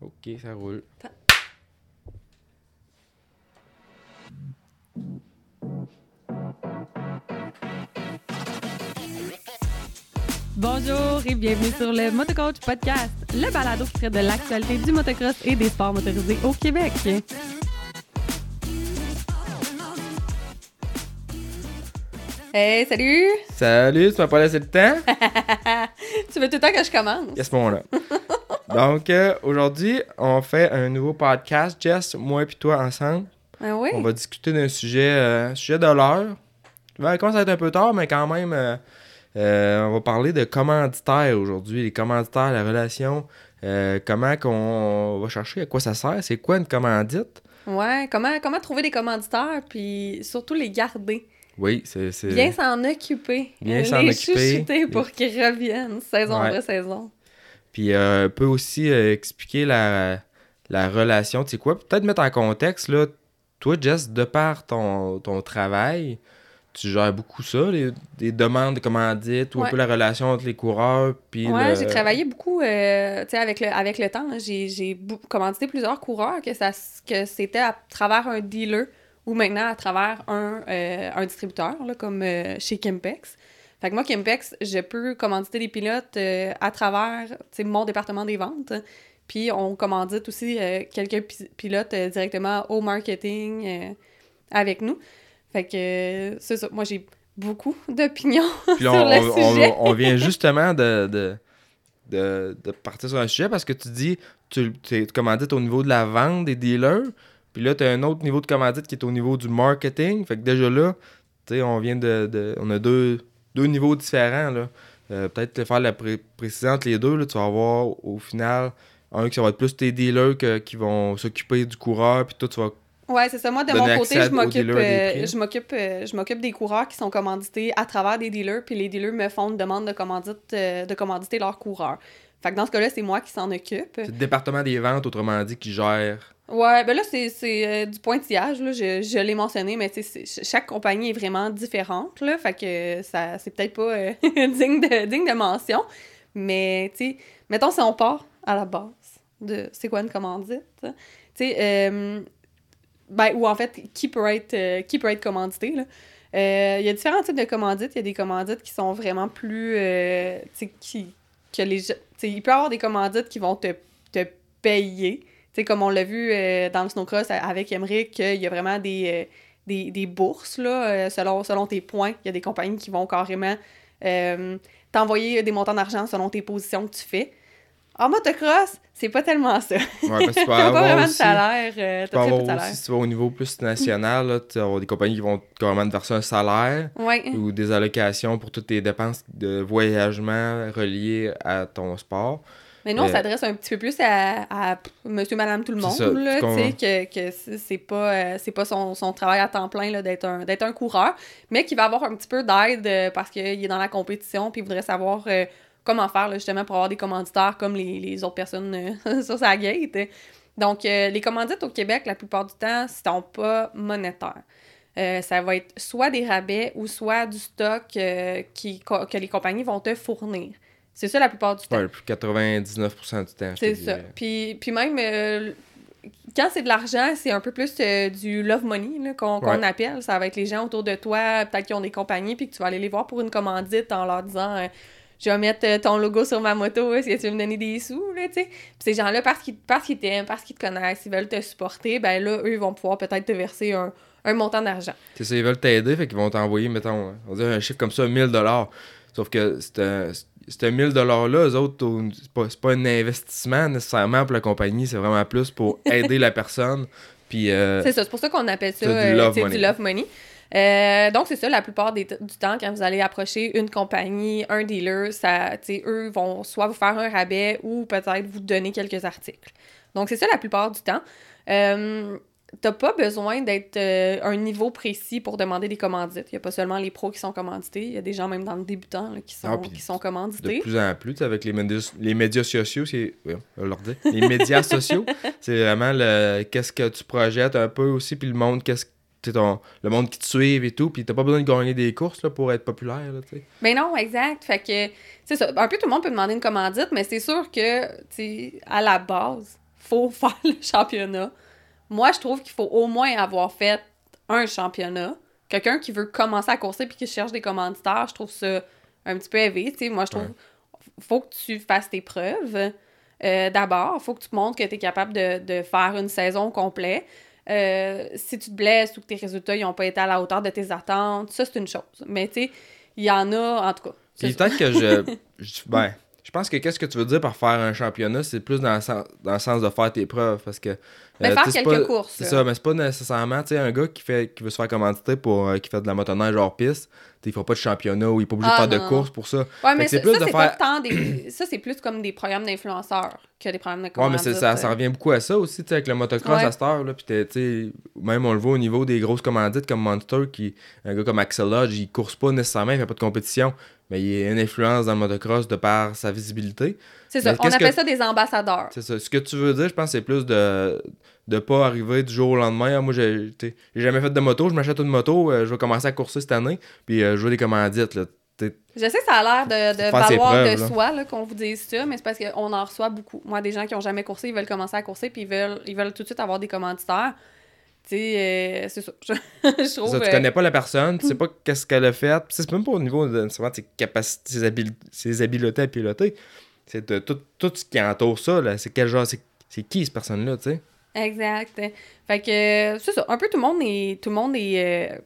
Ok, ça roule. Bonjour et bienvenue sur le Motocoach Podcast, le balado qui traite de l'actualité du motocross et des sports motorisés au Québec. Hey, salut! Salut, tu m'as pas laissé le temps? tu veux tout le temps que je commence? À ce moment-là. Donc, euh, aujourd'hui, on fait un nouveau podcast, Jess, moi et toi ensemble. Ah oui? On va discuter d'un sujet, euh, sujet de l'heure. Ça commence à être un peu tard, mais quand même, euh, on va parler de commanditaires aujourd'hui. Les commanditaires, la relation, comment qu'on va chercher, à quoi ça sert, c'est quoi une commandite? Ouais, comment, comment trouver des commanditaires, puis surtout les garder. Oui, c'est... c'est- Bien s'en occuper. Bien s'en les occuper. pour qu'ils reviennent, saison Ouais. après saison. Puis euh, peut aussi euh, expliquer la, la relation. Tu sais quoi? Peut-être mettre en contexte, là, toi, Jess, de par ton, ton travail, tu gères beaucoup ça, les, des demandes de commandites, ou un peu la relation entre les coureurs, puis Ouais, le- j'ai travaillé beaucoup, euh, tu sais, avec le, avec le temps. là. J'ai, commandité plusieurs coureurs que, ça, que c'était à travers un dealer ou maintenant à travers un, euh, un distributeur, là, comme euh, chez Kimpex. Fait que moi, Kimpex, je peux commanditer des pilotes euh, à travers, mon département des ventes. Puis on commandite aussi euh, quelques pi- pilotes euh, directement au marketing avec nous. Fait que c'est ça. Moi, j'ai beaucoup d'opinions sur on, le on- sujet. on vient justement de, de, de, de partir sur un sujet parce que tu dis, tu es commandite au niveau de la vente des dealers, puis là, tu as un autre niveau de commandite qui est au niveau du marketing. Fait que déjà là, tu sais, on vient de, de- On a deux, deux niveaux différents, là. Euh, Peut-être te faire la pré- précision entre les deux, là, tu vas avoir au final un qui ça va être plus tes dealers que- qui vont s'occuper du coureur, puis toi, tu vas Ouais, c'est ça. Moi, de mon côté, je m'occupe, euh, je m'occupe, euh, je m'occupe des coureurs qui sont commandités à travers des dealers, puis les dealers me font une demande de commandite, euh, de commanditer leurs coureurs. Fait que dans ce cas-là, c'est moi qui s'en occupe. C'est le département des ventes, autrement dit, qui gère. Ouais, ben là, c'est, euh, du pointillage, là. Je, je l'ai mentionné, mais chaque compagnie est vraiment différente, là. Fait que ça, c'est peut-être pas euh, digne, de, digne de mention. Mais, tu sais, mettons si on part à la base de c'est quoi une commandite, tu sais, euh, ben, ou en fait, qui peut être, qui peut être commandité, là? Il y a différents types de commandites. Il y a des commandites qui sont vraiment plus. tu sais, qui. Que les, gens- tu sais, il peut y avoir des commandites qui vont te, te payer. Tu sais, comme on l'a vu euh, dans le snowcross avec Emmerich, il y a vraiment des, euh, des, des bourses, là, euh, selon, selon tes points. Il y a des compagnies qui vont carrément euh, t'envoyer des montants d'argent selon tes positions que tu fais. En motocross, c'est pas tellement ça. Ouais, parce que tu peux T'as pas vraiment de salaire. euh, Tu peux avoir salaire? aussi, si tu vas au niveau plus national, là, tu vas avoir des compagnies qui vont carrément te verser un salaire Ouais. ou des allocations pour toutes tes dépenses de voyagement reliées à ton sport. Mais nous, on s'adresse un petit peu plus à, à monsieur, madame, tout le monde, ça, là, que, que c'est- pas, euh, c'est pas son, son travail à temps plein là, d'être un, d'être un coureur, mais qui va avoir un petit peu d'aide euh, parce qu'il est dans la compétition puis il voudrait savoir euh, comment faire, là, justement, pour avoir des commanditaires comme les, les autres personnes euh, sur sa gate. Donc, les commandites au Québec, la plupart du temps, sont pas monétaires. Euh, ça va être soit des rabais ou soit du stock euh, qui, que les compagnies vont te fournir. C'est ça la plupart du temps. Ouais, plus 99% du temps, C'est ça. Puis, puis même, euh, quand c'est de l'argent, c'est un peu plus euh, du love money qu'on Ouais. appelle. Ça va être les gens autour de toi, peut-être qui ont des compagnies, puis que tu vas aller les voir pour une commandite en leur disant euh, Je vais mettre ton logo sur ma moto, est-ce que tu veux me donner des sous? Là, tu sais. Puis ces gens-là, parce qu'ils qu'ils t'aiment, parce qu'ils te connaissent, ils veulent te supporter, ben là, eux vont pouvoir peut-être te verser un, un montant d'argent. C'est ça, ils veulent t'aider, fait qu'ils vont t'envoyer, mettons, on va dire un chiffre comme ça, 1000 Sauf que c'est un 1000 $-là, eux autres, au- c'est pas, pas un investissement nécessairement pour la compagnie, c'est vraiment plus pour aider la personne. Puis, euh, C'est ça, c'est pour ça qu'on appelle ça du euh, love money. du love money. Euh, donc, c'est ça, la plupart des- du temps, quand vous allez approcher une compagnie, un dealer, ça, eux vont soit vous faire un rabais ou peut-être vous donner quelques articles. Donc, c'est ça la plupart du temps. Euh, T'as pas besoin d'être euh, un niveau précis pour demander des commandites. Il n'y a pas seulement les pros qui sont commandités, il y a des gens même dans le débutant là, qui, sont, Ah, qui sont de commandités. plus en plus, avec les médias, les médias sociaux, c'est. ouais. Les médias sociaux, c'est vraiment le qu'est-ce que tu projettes un peu aussi, puis le monde, qu'est-ce ton- le monde qui te suit et tout, puis t'as pas besoin de gagner des courses là, pour être populaire, là. Ben non, exact. Fait que, c'est ça. Un peu tout le monde peut demander une commandite, mais c'est sûr que, tu à la base, faut faire le championnat. Moi, je trouve qu'il faut au moins avoir fait un championnat. Quelqu'un qui veut commencer à courser puis qui cherche des commanditaires, je trouve ça un petit peu élevé. Moi, je trouve faut que tu fasses tes preuves. Euh, D'abord, il faut que tu montres que tu es capable de, de, faire une saison complète. Euh, si tu te blesses ou que tes résultats n'ont pas été à la hauteur de tes attentes, ça, c'est une chose. Mais tu sais, il y en a, en tout cas. Peut-être que je, je. Ben, je pense que qu'est-ce que tu veux dire par faire un championnat, c'est plus dans le, sens, dans le sens de faire tes preuves. Parce que. Mais euh, faire quelques pas- courses, C'est ça, mais c'est pas nécessairement, tu sais, un gars qui, fait, qui veut se faire commanditer pour. euh, qui fait de la motoneige hors piste, il faut pas de championnat ou il est pas obligé Ah, de faire non, de course pour ça. Ouais, mais c'est plus ça, de faire- pas des... Ça, c'est plus comme des programmes d'influenceurs que des programmes de Ouais, mais c'est- ça, revient beaucoup à ça aussi, tu sais, avec le motocross Ouais. à cette heure, là. Puis, même on le voit au niveau des grosses commandites comme Monster, qui, un gars comme Axel Lodge, il course pas nécessairement, il fait pas de compétition, mais il a une influence dans le motocross de par sa visibilité. C'est ça, on appelle que- ça des ambassadeurs. C'est ça. Ce que tu veux dire, je pense, c'est plus de de pas arriver du jour au lendemain. Ah, moi, j'ai jamais fait de moto, je m'achète une moto, euh, je vais commencer à courser cette année, puis euh, je veux des commandites, là. Je sais que ça a l'air de, de valoir preuves, de là. soi qu'on vous dise ça, mais c'est parce qu'on en reçoit beaucoup. Moi, des gens qui ont jamais coursé, ils veulent commencer à courser, puis ils veulent, ils veulent tout de suite avoir des commanditaires. Tu sais, euh, c'est ça. Je, trouve. ça, tu euh, connais pas la personne, tu sais pas qu'est-ce qu'elle a fait. C'est même pas au niveau de ses capacités, ses, habil- ses habiletés à piloter. C'est tout, tout ce qui entoure ça, là. C'est quel genre, c'est qui cette personne-là, tu sais? Exact. Fait que euh, c'est ça. Un peu tout le monde est, tout le monde est euh,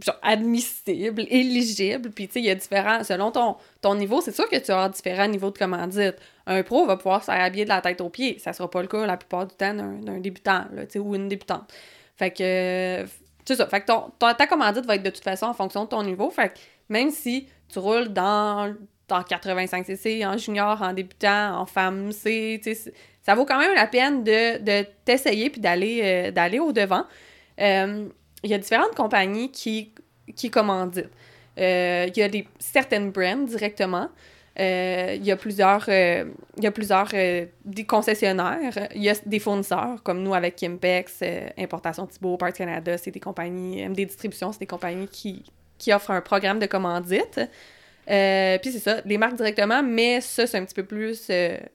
genre admissible, éligible. Puis tu sais, il y a différents. Selon ton, ton niveau, c'est sûr que tu auras différents niveaux de commandite. Un pro va pouvoir s'habiller de la tête aux pieds. Ça sera pas le cas la plupart du temps d'un débutant, là, tu sais, ou une débutante. Fait que c'est ça. Fait que ton, ton- ta commandite va être de toute façon en fonction de ton niveau. Fait que même si tu roules dans, dans 85cc, en junior, en débutant, en femme C, ça vaut quand même la peine de, de t'essayer puis d'aller euh, d'aller au devant. Euh, Il y a différentes compagnies qui, qui commanditent. Euh, Il y a des, certaines brands directement. Euh, Il y a plusieurs, euh, il y a plusieurs euh, des concessionnaires. Il y a des fournisseurs, comme nous avec Kimpex, Importation Thibault, Parts Canada, c'est des compagnies, MD Distribution, c'est des compagnies qui, qui offrent un programme de commandite. Puis c'est ça, les marques directement, mais ça, c'est un petit peu plus,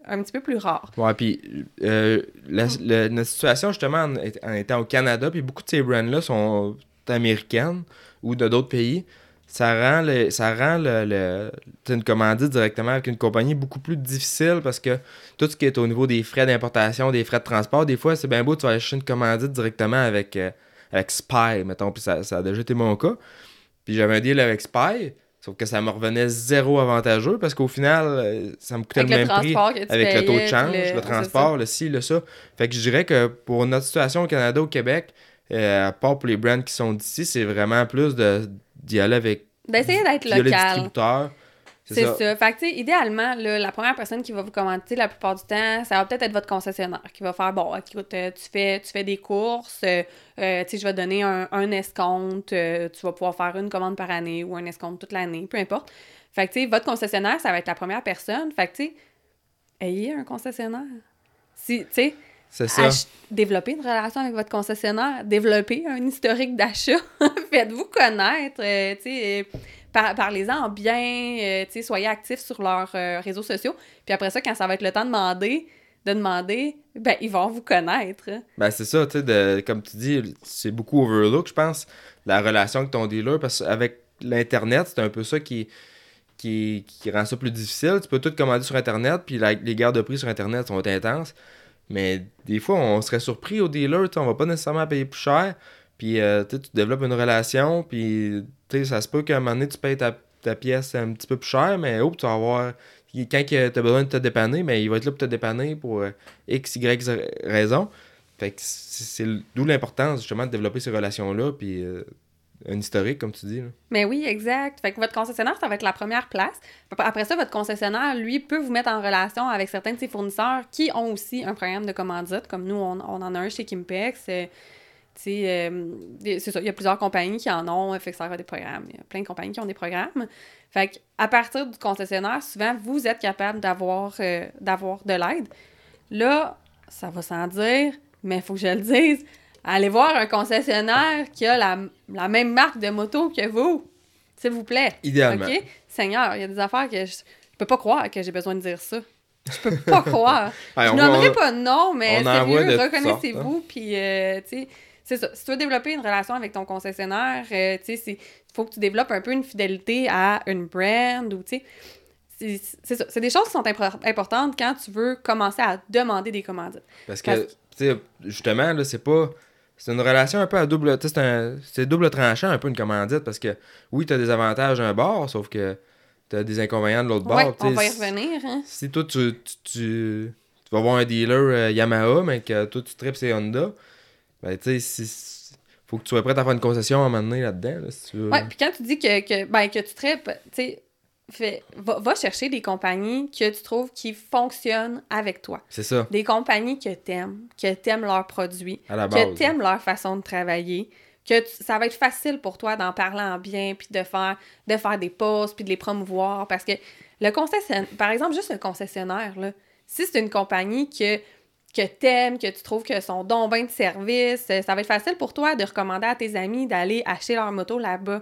un petit peu plus rare. Ouais, puis euh, notre situation, justement, en, en étant au Canada, puis beaucoup de ces brands-là sont américaines ou de d'autres pays, ça rend, le, ça rend le, le- une commandite directement avec une compagnie beaucoup plus difficile parce que tout ce qui est au niveau des frais d'importation, des frais de transport, des fois, c'est bien beau, tu vas chercher une commandite directement avec, euh, avec Spy, mettons, puis ça, ça a déjà été mon cas. Puis j'avais un deal avec Spy, sauf que ça me revenait zéro avantageux parce qu'au final, euh, ça me coûtait Avec le même prix avec le taux de change, le- transport, le ci, le ça. Fait que je dirais que pour notre situation au Canada, au Québec, euh, à part pour les brands qui sont d'ici, c'est vraiment plus de d'y aller avec D'essayer d'être via le local. distributeur. C'est ça. Fait que, tu sais, idéalement, là, la première personne qui va vous commenter la plupart du temps, ça va peut-être être votre concessionnaire qui va faire bon, écoute, euh, tu fais, tu fais des courses, euh, euh, tu sais, je vais donner un, un escompte, euh, tu vas pouvoir faire une commande par année ou un escompte toute l'année, peu importe. Fait que, tu sais, votre concessionnaire, ça va être la première personne. Fait que, tu sais, ayez un concessionnaire. Si, tu sais, C'est ça. ach- développez une relation avec votre concessionnaire, développez un historique d'achat, faites-vous connaître, euh, tu sais, euh, par- parlez-en bien, euh, soyez actifs sur leurs réseaux sociaux. Puis après ça, quand ça va être le temps de demander, de demander, ben, ils vont vous connaître. Ben, c'est ça, tu sais, de- comme tu dis, c'est beaucoup overlook, je pense, la relation avec ton dealer, parce qu'avec l'Internet, c'est un peu ça qui, qui, qui rend ça plus difficile. Tu peux tout commander sur Internet, puis la- les gardes de prix sur Internet sont intenses. Mais des fois, on serait surpris au dealer, on va pas nécessairement payer plus cher. Puis euh, tu développes une relation, puis ça se peut qu'à un moment donné, tu payes ta, ta pièce un petit peu plus cher, mais oh, tu vas avoir. Quand tu as besoin de te dépanner, mais il va être là pour te dépanner pour euh, X, Y raison. Fait que c'est c'est d'où l'importance justement de développer ces relations-là, puis euh, un historique, comme tu dis. Mais oui, exact. Fait que votre concessionnaire, ça va être la première place. Après ça, votre concessionnaire, lui, peut vous mettre en relation avec certains de ses fournisseurs qui ont aussi un programme de commandite, comme nous, on, on en a un chez Kimpex. euh, euh, c'est ça, il y a plusieurs compagnies qui en ont, fait que ça va des programmes. Il y a plein de compagnies qui ont des programmes. Fait à partir du concessionnaire, souvent, vous êtes capable d'avoir euh, d'avoir de l'aide. Là, ça va sans dire, mais il faut que je le dise. Allez voir un concessionnaire qui a la, la même marque de moto que vous. S'il vous plaît. Idéalement. OK? Seigneur, il y a des affaires que je, je peux pas croire que j'ai besoin de dire ça. Je peux pas croire. Hey, je on nommerai va- pas de nom, mais on sérieux, reconnaissez-vous. Puis, euh, tu sais, c'est ça. Si tu veux développer une relation avec ton concessionnaire, euh, tu sais, il faut que tu développes un peu une fidélité à une brand ou, tu sais, c'est c'est ça. C'est des choses qui sont impor- importantes quand tu veux commencer à demander des commandites. Parce que, Parce- tu sais, justement, là, c'est pas. C'est une relation un peu à double. C'est un- c'est double tranchant, un peu une commandite, parce que oui, t'as des avantages d'un bord, sauf que t'as des inconvénients de l'autre bord. ouais, on va y revenir. Hein. Si toi, tu, tu, tu, tu vas voir un dealer euh, Yamaha, mais que toi, tu tripes ses Honda, ben, tu sais, si- faut que tu sois prêt à faire une concession à un moment donné là-dedans, là, si tu veux. Ouais, puis quand tu dis que, que, ben, que tu traites, tu sais, fais- va, va chercher des compagnies que tu trouves qui fonctionnent avec toi. C'est ça, Des compagnies que t'aimes, que t'aimes leurs produits, que t'aimes leur façon de travailler, que tu- ça va être facile pour toi d'en parler en bien, puis de faire, de faire des posts, puis de les promouvoir, parce que le concessionnaire, par exemple, juste le concessionnaire, là, si c'est une compagnie que, que t'aimes, que tu trouves que son don bain de service, ça va être facile pour toi de recommander à tes amis d'aller acheter leur moto là-bas.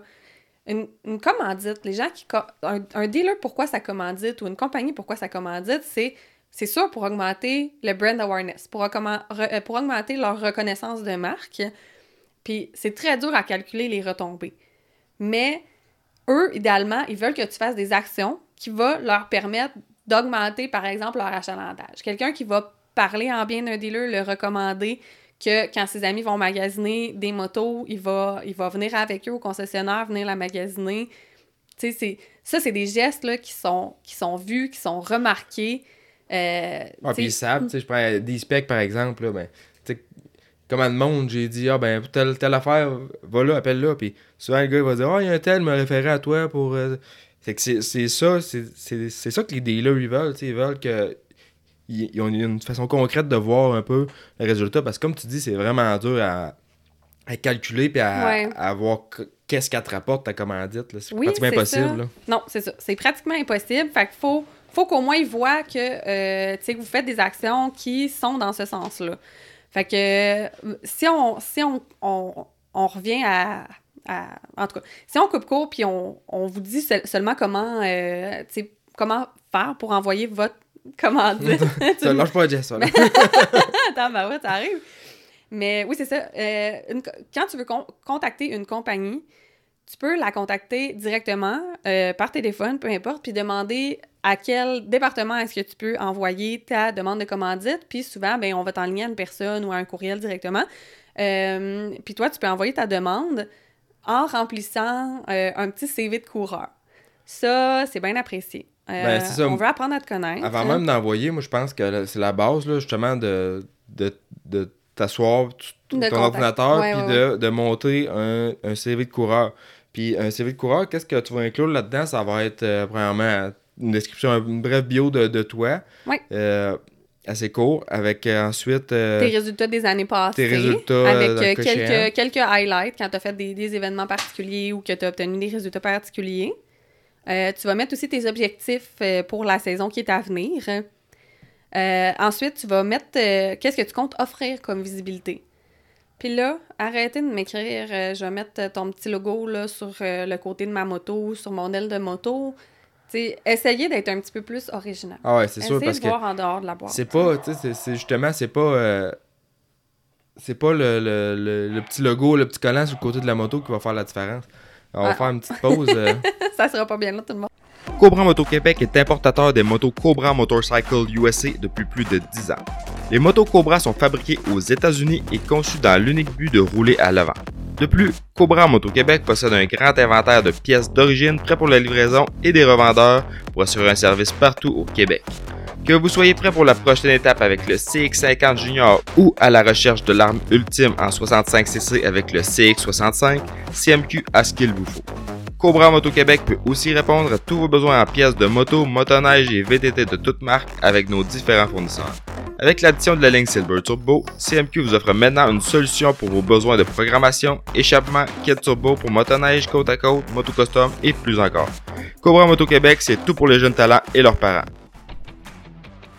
Une, commandite, les gens qui... Un, un dealer, pourquoi ça commandite, ou une compagnie, pourquoi ça commandite, c'est c'est sûr pour augmenter le brand awareness, euh, pour augmenter leur reconnaissance de marque. Puis c'est très dur à calculer les retombées. Mais eux, idéalement, ils veulent que tu fasses des actions qui vont leur permettre d'augmenter, par exemple, leur achalandage. Quelqu'un qui va parler en bien d'un dealer, le recommander, que quand ses amis vont magasiner des motos, il va, il va venir avec eux au concessionnaire, venir la magasiner. Tu sais, c'est- ça, c'est des gestes là, qui, sont, qui sont vus, qui sont remarqués. Euh, Ah, puis ils savent, tu sais, je prends des specs par exemple, là, ben, sais, comment de monde, j'ai dit, ah ben, telle, telle affaire, va là, appelle là, puis souvent le gars il va dire, ah, il y a un tel, me référer à toi pour. euh, C'est que c'est ça, c'est ça que les dealers ils veulent, tu sais, ils veulent que. Ils, ils ont une façon concrète de voir un peu le résultat, parce que comme tu dis, c'est vraiment dur à, à calculer puis à, Ouais. à voir que- qu'est-ce qu'elle te rapporte ta commandite. C'est Oui, pratiquement impossible. là. Non, c'est ça. C'est pratiquement impossible. Fait qu'il faut, faut qu'au moins ils voient que, euh, que vous faites des actions qui sont dans ce sens-là. Fait que euh, si on, si on, on, on revient à, à- En tout cas, si on coupe court puis on, on vous dit seul- seulement comment, euh, comment faire pour envoyer votre commandite. Ça lâche pas Jess, ça, là. Attends, bah ouais, ça arrive. Mais oui, c'est ça. Euh, une quand tu veux con- contacter une compagnie, tu peux la contacter directement euh, par téléphone, peu importe, puis demander à quel département est-ce que tu peux envoyer ta demande de commandite. Puis souvent, ben, on va t'enligner à une personne ou à un courriel directement. Euh, puis toi, tu peux envoyer ta demande en remplissant un petit CV de coureur. Ça, c'est bien apprécié. Euh, Ben, c'est ça. On veut apprendre à te connaître. Avant même d'envoyer, moi, je pense que c'est la base, là, justement, de, de, de t'asseoir sur De ton contact. ordinateur Ouais, puis ouais, de, de monter un, un CV de coureur. Puis un CV de coureur, qu'est-ce que tu vas inclure là-dedans? Ça va être, euh, premièrement, une description, une brève bio de, de toi. Euh, assez court. Avec euh, ensuite... euh, tes résultats des années passées. tes résultats, euh, Avec euh, quelques, quelques highlights quand tu as fait des, des événements particuliers ou que tu as obtenu des résultats particuliers. Euh, tu vas mettre aussi tes objectifs euh, pour la saison qui est à venir. Euh, ensuite, tu vas mettre qu'est-ce que tu comptes offrir comme visibilité. Puis là, arrêtez de m'écrire, je vais mettre ton petit logo là, sur le côté de ma moto, sur mon aile de moto. Tu sais, essayez d'être un petit peu plus original. Ah ouais, c'est sûr, parce de que voir en dehors de la boîte. c'est pas, tu sais, c'est justement, c'est pas... euh, c'est pas le, le, le, le petit logo, le petit collant sur le côté de la moto qui va faire la différence. On va Ah. faire une petite pause. euh, Ça sera pas bien là, tout le monde. Cobra Moto Québec est importateur des motos Cobra Motorcycle USA depuis plus de 10 ans. Les motos Cobra sont fabriquées aux États-Unis et conçues dans l'unique but de rouler à l'avant. De plus, Cobra Moto Québec possède un grand inventaire de pièces d'origine prêts pour la livraison et des revendeurs pour assurer un service partout au Québec. Que vous soyez prêt pour la prochaine étape avec le CX50 Junior ou à la recherche de l'arme ultime en 65cc avec le CX65, CMQ a ce qu'il vous faut. Cobra Moto Québec peut aussi répondre à tous vos besoins en pièces de moto, motoneige et VTT de toutes marques avec nos différents fournisseurs. Avec l'addition de la ligne Silver Turbo, CMQ vous offre maintenant une solution pour vos besoins de programmation, échappement, kit turbo pour motoneige, côte à côte, moto custom et plus encore. Cobra Moto Québec, c'est tout pour les jeunes talents et leurs parents.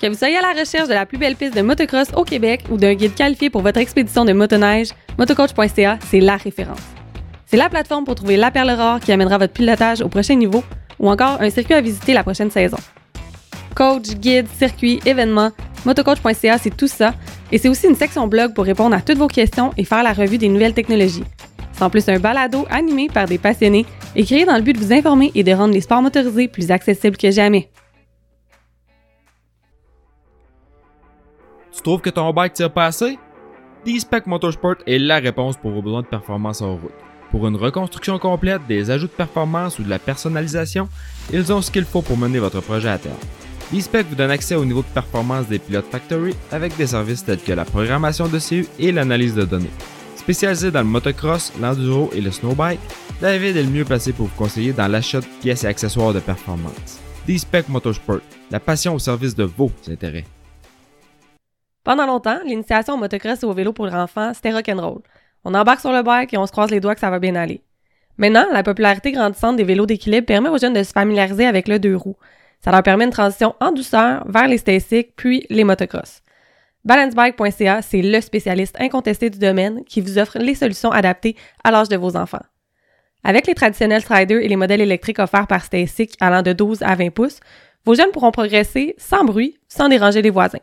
Que vous soyez à la recherche de la plus belle piste de motocross au Québec ou d'un guide qualifié pour votre expédition de motoneige, motocoach.ca, c'est la référence. C'est la plateforme pour trouver la perle rare qui amènera votre pilotage au prochain niveau ou encore un circuit à visiter la prochaine saison. coach, guide, circuit, événements. Motocoach.ca, c'est tout ça. Et c'est aussi une section blog pour répondre à toutes vos questions et faire la revue des nouvelles technologies. C'est en plus un balado animé par des passionnés et créé dans le but de vous informer et de rendre les sports motorisés plus accessibles que jamais. Trouves que ton bike tire pas assez? D-Spec Motorsport est la réponse pour vos besoins de performance en route. Pour une reconstruction complète, des ajouts de performance ou de la personnalisation, ils ont ce qu'il faut pour mener votre projet à terme. D-Spec vous donne accès au niveau de performance des pilotes Factory avec des services tels que la programmation de CU et l'analyse de données. Spécialisé dans le motocross, l'enduro et le snowbike, David est le mieux placé pour vous conseiller dans l'achat de pièces et accessoires de performance. D-Spec Motorsport, la passion au service de vos intérêts. Pendant longtemps, l'initiation au motocross et au vélo pour enfants, c'était rock'n'roll. On embarque sur le bike et on se croise les doigts que ça va bien aller. Maintenant, la popularité grandissante des vélos d'équilibre permet aux jeunes de se familiariser avec le deux roues. Ça leur permet une transition en douceur vers les stasics puis les motocross. Balancebike.ca, c'est le spécialiste incontesté du domaine qui vous offre les solutions adaptées à l'âge de vos enfants. Avec les traditionnels Striders et les modèles électriques offerts par Stasic allant de 12 à 20 pouces, vos jeunes pourront progresser sans bruit, sans déranger les voisins.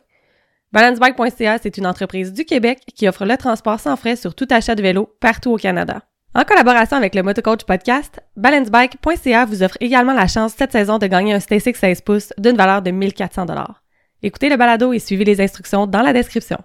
Balancebike.ca, c'est une entreprise du Québec qui offre le transport sans frais sur tout achat de vélo partout au Canada. En collaboration avec le Motocoach Podcast, balancebike.ca vous offre également la chance cette saison de gagner un Stasic 16 pouces d'une valeur de 1400 Écoutez le balado et suivez les instructions dans la description.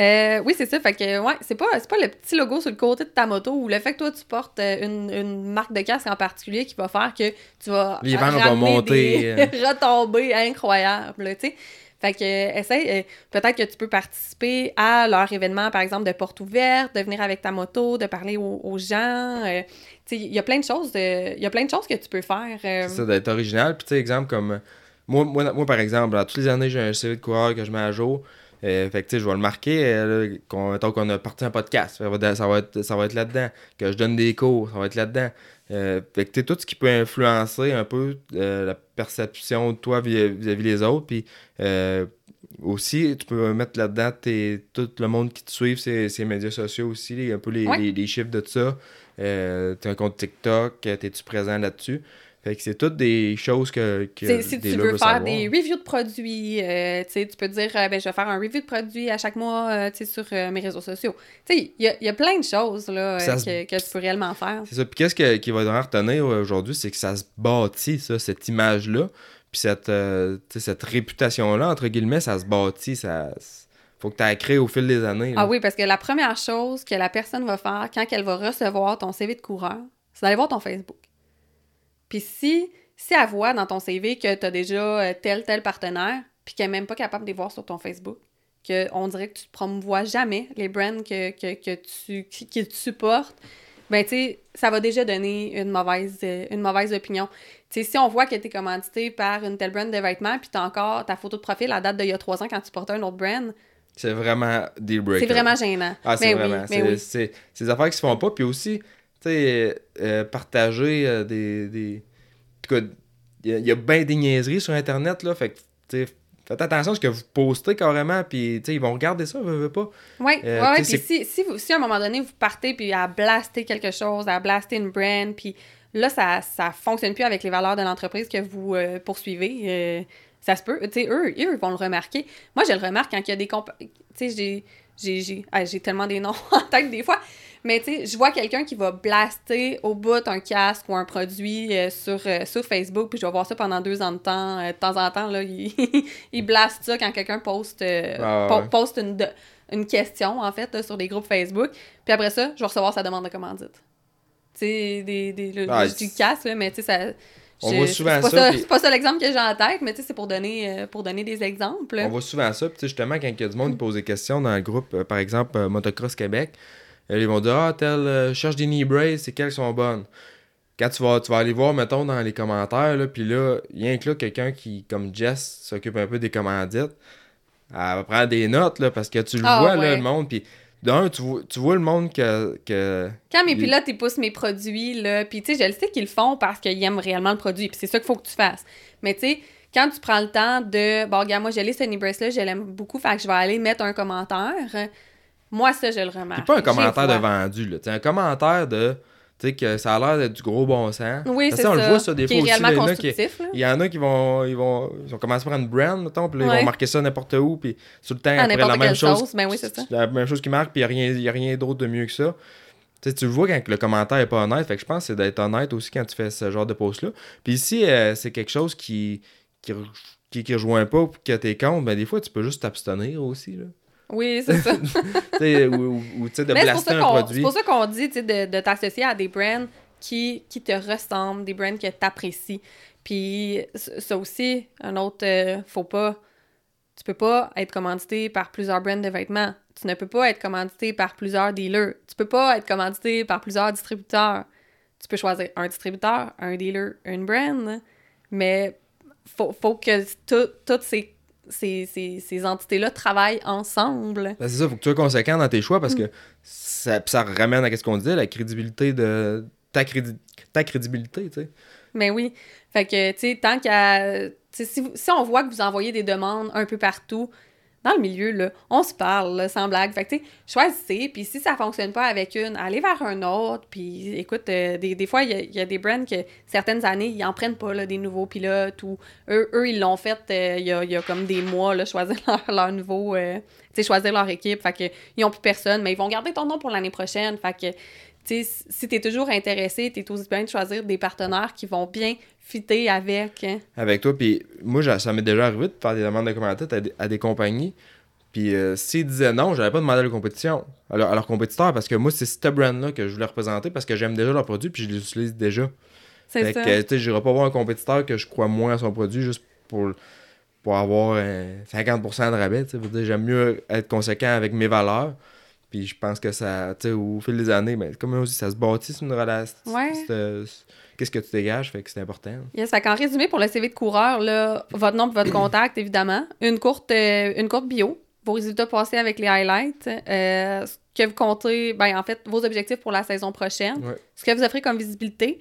Euh, oui, c'est ça. Fait que, ouais, c'est pas, pas le petit logo sur le côté de ta moto ou le fait que toi, tu portes euh, une, une marque de casque en particulier qui va faire que tu vas. Les vents vont monter. Des retombées incroyables, tu sais. Fait que, euh, essaye, euh, peut-être que tu peux participer à leur événement, par exemple, de porte ouverte, de venir avec ta moto, de parler aux, gens. Euh, il y a plein de choses, il y a plein de choses que tu peux faire. C'est ça, d'être original. Puis, tu sais, exemple, comme moi, moi, moi, par exemple, toutes les années, j'ai un CV de coureur que je mets à jour. Fait que, tu sais, je vais le marquer, qu'on, qu'on a parti un podcast. Ça va, ça va être, ça va être là-dedans. Que je donne des cours, ça va être là-dedans. fait que, tout ce qui peut influencer un peu la perception de toi vis-à-vis des autres. Puis euh, aussi, tu peux mettre là-dedans tout le monde qui te suit, ces, médias sociaux aussi, un peu les, chiffres de ça. Euh, tu as un compte TikTok, es-tu présent là-dessus? Fait que c'est toutes des choses que. que si tu veux faire des reviews de produits, euh, tu peux dire ben, je vais faire un review de produits à chaque mois sur mes réseaux sociaux. Il y a, y a, plein de choses là, que, que, tu peux réellement faire. C'est ça. Puis qu'est-ce que, qui va devoir retenir aujourd'hui, c'est que ça se bâtit, ça, cette image-là. Puis cette, euh, cette réputation-là, entre guillemets, ça se bâtit, ça faut que tu aies créé au fil des années. Ah oui, parce que la première chose que la personne va faire quand elle va recevoir ton CV de coureur, c'est d'aller voir ton Facebook. Puis si, si elle voit dans ton CV que tu as déjà euh, tel, tel partenaire, puis qu'elle n'est même pas capable de les voir sur ton Facebook, qu'on dirait que tu ne promouvois jamais les brands que, que, tu, que tu supportes, ben tu sais, ça va déjà donner une mauvaise, euh, une mauvaise opinion. Tu sais, si on voit que tu es commandité par une telle brand de vêtements, puis tu as encore ta photo de profil à date d'il y a trois ans quand tu portais un autre brand. C'est vraiment deal breaker. C'est vraiment gênant. Ah, c'est vraiment. c'est des affaires qui se font pas. Puis aussi, sais, euh, partager euh, des, des. En tout cas, il y, a bien des niaiseries sur Internet, là. Fait que, tu sais, Faites attention à ce que vous postez carrément, puis ils vont regarder ça, vous pas. Oui, euh, ouais, puis si, si, si, à un moment donné, vous partez puis à blaster quelque chose, à blaster une brand, puis là, ça ne fonctionne plus avec les valeurs de l'entreprise que vous euh, poursuivez, euh, ça se peut. Tu sais, eux, eux vont le remarquer. Moi, je le remarque quand il y a des... Tu sais, j'ai ah, tellement des noms en tête des fois, mais tu sais, je vois quelqu'un qui va blaster au bout un casque ou un produit euh, sur, euh, sur Facebook, puis je vais voir ça pendant deux ans de temps. Euh, de temps en temps, là, il, il blaste ça quand quelqu'un poste, ah, poste une, une question, en fait, sur des groupes Facebook. Puis après ça, je vais recevoir sa demande de commandite. Tu sais, des, des, ah, du casque, mais tu sais, ça... On voit souvent ça. ça C'est pas ça l'exemple que j'ai en tête, mais c'est pour donner, pour donner des exemples. On voit souvent ça. Puis justement, quand il y a du monde qui pose des questions dans le groupe, par exemple, Motocross Québec, ils vont dire Ah, tel, euh, cherche des knee braces, c'est quelles sont bonnes? Quand tu vas, tu vas aller voir, mettons, dans les commentaires, là, puis là, il y a là quelqu'un qui, comme Jess, s'occupe un peu des commandites. Elle va prendre des notes, là, parce que tu le ah, vois, là, le monde, puis d'un, tu, tu, vois le monde que. que Quand mes pilotes, ils poussent mes produits, là, puis tu sais, je le sais qu'ils le font parce qu'ils aiment réellement le produit, puis c'est ça qu'il faut que tu fasses. Mais tu sais, quand tu prends le temps de. Bon, regarde, moi, j'ai ce knee brace-là, je l'aime beaucoup, fait que je vais aller mettre un commentaire moi, ça, je le remarque. C'est pas un commentaire de vendu, là. C'est un commentaire de. Tu sais, que ça a l'air d'être du gros bon sens. Oui, c'est ça. on le voit, ça, des fois aussi, il y en a qui- constructif. là. Il y en a qui vont, ils vont, ils vont commencer par une brand, mettons, puis là, ils vont marquer ça n'importe où, puis tout le temps, après, la même chose. sauce. Ben oui, c'est ça. La même chose qui marque, puis il n'y a rien, y a rien d'autre de mieux que ça. Tu le vois quand le commentaire est pas honnête, fait que je pense que c'est d'être honnête aussi quand tu fais ce genre de post-là. Puis ici, euh, c'est quelque chose qui, qui, qui, qui rejoint pas, puis que t'es contre, ben des fois, tu peux juste t'abstenir aussi, là. Oui, c'est ça. ou, ou- de Mais blaster un qu'on- c'est produit. pour ça qu'on dit de, de t'associer à des brands qui, qui te ressemblent, des brands que tu apprécies. Puis ça ça aussi, un autre euh, faut pas. Tu peux pas être commandité par plusieurs brands de vêtements. Tu ne peux pas être commandité par plusieurs dealers. Tu peux pas être commandité par plusieurs distributeurs. Tu peux choisir un distributeur, un dealer, une brand, mais faut, faut que tout- toutes ces, ces, ces, ces entités-là travaillent ensemble. Ben, c'est ça, faut que tu sois conséquent dans tes choix Mm. parce que ça, puis ça ramène à ce qu'on disait, la crédibilité de. Ta, crédi- ta crédibilité, tu sais. Mais oui. Fait que, tu sais, tant qu'à. Si, si on voit que vous envoyez des demandes un peu partout, dans le milieu, là, on se parle, sans blague. Fait que, tu sais, choisissez, puis si ça fonctionne pas avec une, allez vers un autre. Puis, écoute, euh, des, des fois, il y a, des brands que certaines années, ils en prennent pas, là, des nouveaux pilotes, ou eux, eux ils l'ont fait euh, il y, y a comme des mois, là, choisir leur, nouveau. euh, tu sais, choisir leur équipe. Fait que, ils ont plus personne, mais ils vont garder ton nom pour l'année prochaine. Fait que, sais, si t'es toujours intéressé, t'es aussi bien de choisir des partenaires qui vont bien fitter avec. hein. avec toi. Puis moi, ça m'est déjà arrivé de faire des demandes de commentaires à des, à des compagnies. Puis euh, s'ils disaient non, j'avais pas demandé à compétition, à, leur- à leurs compétiteurs, parce que moi, c'est ce brand-là que je voulais représenter parce que j'aime déjà leurs produits puis je les utilise déjà. C'est Fait ça. que, tu sais, j'irai pas voir un compétiteur que je crois moins à son produit juste pour, pour avoir euh, 50% de rabais. tu sais. J'aime mieux être conséquent avec mes valeurs. Puis je pense que ça, tu sais, au fil des années, ben, comme aussi, ça se bâtit sur une relation. Ouais. Euh, Qu'est-ce que tu dégages, fait que c'est important. Yes, fait qu'en résumé, pour le CV de coureur, là, votre nom et votre contact, évidemment. Une courte, euh, une courte bio. Vos résultats passés avec les highlights. euh, ce que vous comptez, ben, en fait, vos objectifs pour la saison prochaine. Ouais. Ce que vous offrez comme visibilité.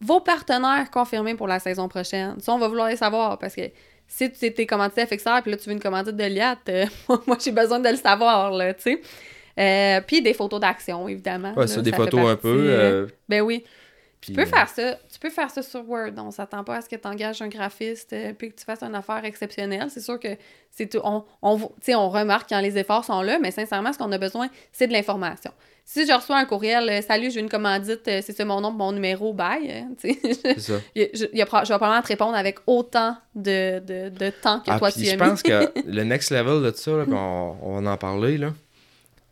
Vos partenaires confirmés pour la saison prochaine. Ça, on va vouloir les savoir parce que si tu étais commandité à Fixer puis là, tu veux une commandite de Liat, euh, moi, j'ai besoin de le savoir, là, tu sais. Euh, puis des photos d'action, évidemment. Ouais, là, c'est des ça photos un peu. euh, euh, Ben oui. puis, Tu peux euh, faire ça. Tu peux faire ça sur Word. On s'attend pas à ce que tu engages un graphiste puis que tu fasses une affaire exceptionnelle. C'est sûr que c'est tout. On, on, on remarque quand les efforts sont là, mais sincèrement, ce qu'on a besoin, c'est de l'information. Si je reçois un courriel, salut, j'ai une commandite, c'est ça mon nom, mon numéro, bye. sais, C'est ça. je, je- je vais probablement te répondre avec autant de, de, de temps que Ah, toi tu je as pense mis. que le next level de ça, là, on, on va en parler, là.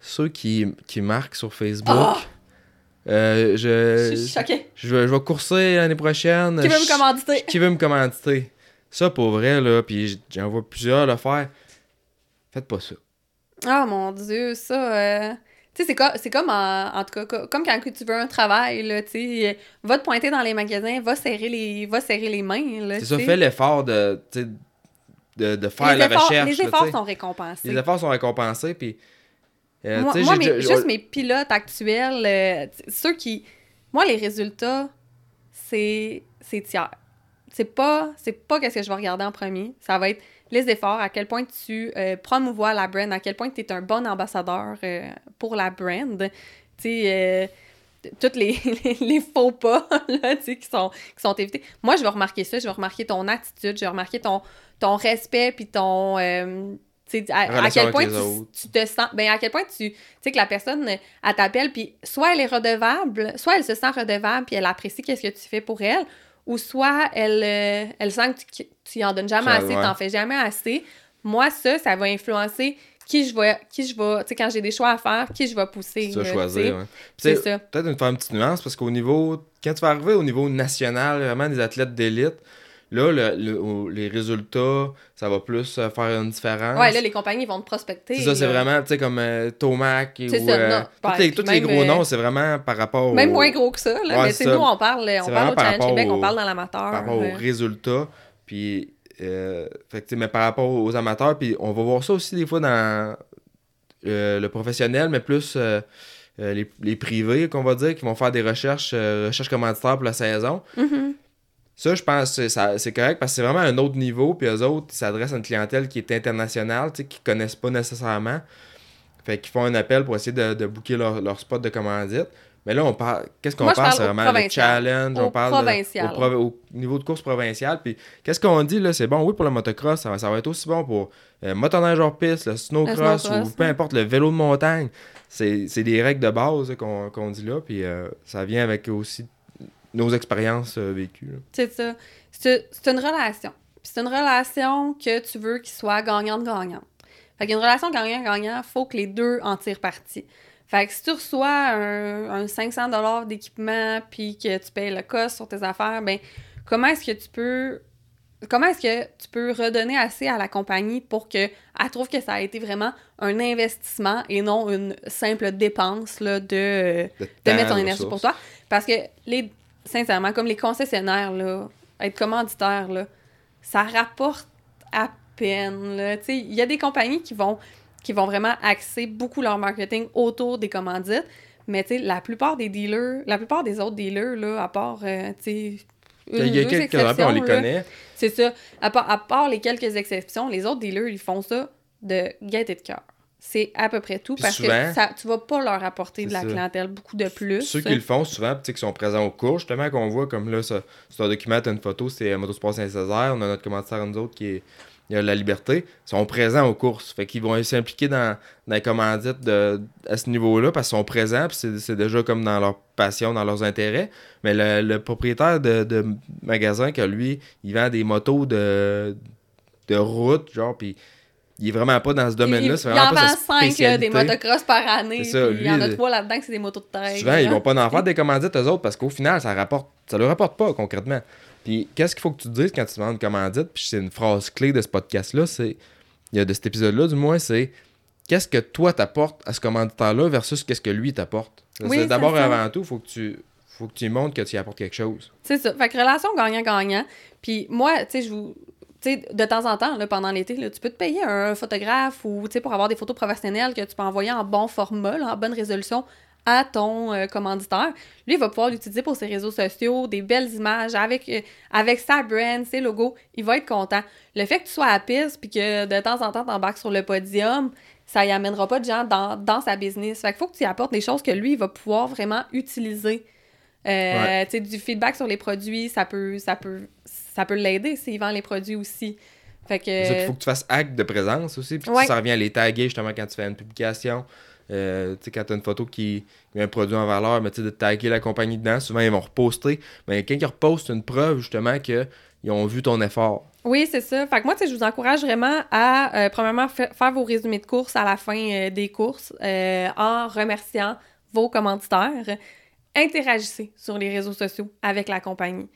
Ceux qui, qui marquent sur Facebook. Ah! euh, je suis je, je, vais, je vais courser l'année prochaine. Qui veut me commanditer? Qui veut me commanditer? Ça, pour vrai, là, puis j'en vois plusieurs le faire. Faites pas ça. Ah mon Dieu, ça. euh, Tu sais, c'est co- c'est comme, en, en tout cas, co- comme quand tu veux un travail, là, tu sais, va te pointer dans les magasins, va serrer les, va serrer les mains, là, C'est ça, fais l'effort de, de, de faire les la efforts, recherche. Les efforts sont récompensés. Les efforts sont récompensés, puis... euh, moi, déjà- juste mes pilotes actuels, euh, ceux qui... Moi, les résultats, c'est c'est tiers. C'est pas, c'est pas qu'est-ce que je vais regarder en premier. Ça va être les efforts, à quel point tu euh, promouvois la brand, à quel point tu es un bon ambassadeur euh, pour la brand. Tu sais, toutes les, les, les faux pas là, tu sais, qui, sont, qui sont évités. Moi, je vais remarquer ça, je vais remarquer ton attitude, je vais remarquer ton, ton respect, puis ton... euh, à, quel point tu, tu te sens... Ben, à quel point tu... Tu sais, que la personne, elle t'appelle, puis soit elle est redevable, soit elle se sent redevable, puis elle apprécie qu'est-ce que tu fais pour elle, ou soit elle, euh, elle sent que tu, tu y en donnes jamais Ça, assez, ouais. t'en fais jamais assez. Moi, ça, ça va influencer qui je vais... Qui je vais... Tu sais, quand j'ai des choix à faire, qui je vais pousser. Ça, là, choisir. tu ouais. C'est tu ça. Peut-être une, faire une petite nuance, parce qu'au niveau... Quand tu vas arriver au niveau national, vraiment des athlètes d'élite, là, le- le- les résultats, ça va plus euh, faire une différence. Ouais, là, les compagnies vont te prospecter. C'est ça, c'est vraiment, tu sais, comme euh, Tomac ou, ça, euh, tous les, tous gros euh, noms, c'est vraiment par rapport Même au- moins gros que ça, là. Ouais, mais c'est nous, on parle, on parle au par Challenge Québec, au- on parle dans l'amateur. par rapport aux résultats. Puis, fait que, mais par rapport aux amateurs, puis on va voir ça aussi des fois dans euh, le professionnel, mais plus les, les privés, qu'on va dire, qui vont faire des recherches, euh, recherches commanditaires pour la saison. Mhm. Ça, je pense que c'est correct parce que c'est vraiment un autre niveau. Puis eux autres, ils s'adressent à une clientèle qui est internationale, tu sais, qui connaissent pas nécessairement. Fait qu'ils font un appel pour essayer de, de booker leur, leur spot de commandite. Mais là, on parle. Qu'est-ce qu'on parle? C'est vraiment le challenge. Au on parle de- au, niveau de course provinciale. Puis qu'est-ce qu'on dit là? C'est bon, oui, pour le motocross, ça va, ça va être aussi bon pour euh, motoneige hors piste, le snowcross, ou peu importe, le vélo de montagne. C'est c'est des règles de base qu'on dit là. Puis euh, ça vient avec aussi nos expériences euh, vécues. C'est ça. C'est une relation. Puis c'est une relation que tu veux qu'il soit gagnante-gagnante. Fait qu'une relation gagnant-gagnant, faut que les deux en tirent parti. Fait que si tu reçois un, un 500 d'équipement puis que tu payes le cost sur tes affaires, ben comment est-ce que tu peux comment est-ce que tu peux redonner assez à la compagnie pour que elle trouve que ça a été vraiment un investissement et non une simple dépense là, de De, mettre ton énergie pour toi? Parce que, les, sincèrement, comme les concessionnaires, là, être commanditaire, là, ça rapporte à peine. Il y a des compagnies qui vont, qui vont vraiment axer beaucoup leur marketing autour des commandites. Mais la plupart des dealers, la plupart des autres dealers, là, à part, euh, Il y a quelques rappeurs, on les exceptions, connaît. c'est ça. À part, à part les quelques exceptions, les autres dealers, ils font ça de gaieté de cœur. C'est à peu près tout Puis parce souvent- que ça, tu vas pas leur apporter de la ça. clientèle beaucoup de plus. Ceux qui le font souvent, tu sais, qui sont présents au cours, justement, qu'on voit comme là, sur un document, t'as une photo, c'est euh, Motorsport Saint-Césaire, on a notre commanditaire, nous autres, qui est il y a la liberté, ils sont présents aux courses. Fait qu'ils vont s'impliquer dans, dans les commandites de, à ce niveau-là parce qu'ils sont présents, puis c'est, c'est déjà comme dans leur passion, dans leurs intérêts. Mais le, le propriétaire de, de magasin, que lui, il vend des motos de, de route, genre, puis il est vraiment pas dans ce domaine-là. Il, il en vend sa 5 des motocross par année. C'est ça, puis il y en lui, a le- trois là-dedans que c'est des motos de terre. Souvent, ils vont pas en faire des commandites eux autres parce qu'au final, ça rapporte, ça leur rapporte pas concrètement. Puis qu'est-ce qu'il faut que tu dises quand tu demandes une commandite? Puis c'est une phrase clé de ce podcast-là, c'est, il y a de cet épisode-là du moins, c'est qu'est-ce que toi t'apportes à ce commanditaire-là versus qu'est-ce que lui t'apporte? Oui, d'abord et avant tout, faut que tu, faut que tu lui montres que tu y apportes quelque chose. C'est ça. Fait que relation gagnant-gagnant. Puis moi, tu sais, je vous. Sais, de temps en temps, là, pendant l'été, tu peux te payer un photographe ou, tu sais, pour avoir des photos professionnelles que tu peux envoyer en bon format, là, en bonne résolution à ton euh, commanditaire. Lui, il va pouvoir l'utiliser pour ses réseaux sociaux, des belles images avec, euh, avec sa brand, ses logos. Il va être content. Le fait que tu sois à la piste puis que de temps en temps, t'embarques sur le podium, ça y amènera pas de gens dans, dans sa business. Fait qu'il faut que tu apportes des choses que lui, il va pouvoir vraiment utiliser. Euh, Ouais. tu sais, du feedback sur les produits, ça peut, ça peut, ça peut l'aider s'il vend les produits aussi. Fait que... Il faut que tu fasses acte de présence aussi. Puis Ouais. ça revient à les taguer justement quand tu fais une publication. Euh, tu sais, quand tu as une photo qui met un produit en valeur, mais tu sais, de taguer la compagnie dedans, souvent ils vont reposter. Mais quand ils repostent, une preuve justement qu'ils ont vu ton effort. Oui, c'est ça. Fait que moi, tu sais, je vous encourage vraiment à, euh, premièrement, fa- faire vos résumés de courses à la fin euh, des courses euh, en remerciant vos commanditaires. Interagissez sur les réseaux sociaux avec la compagnie.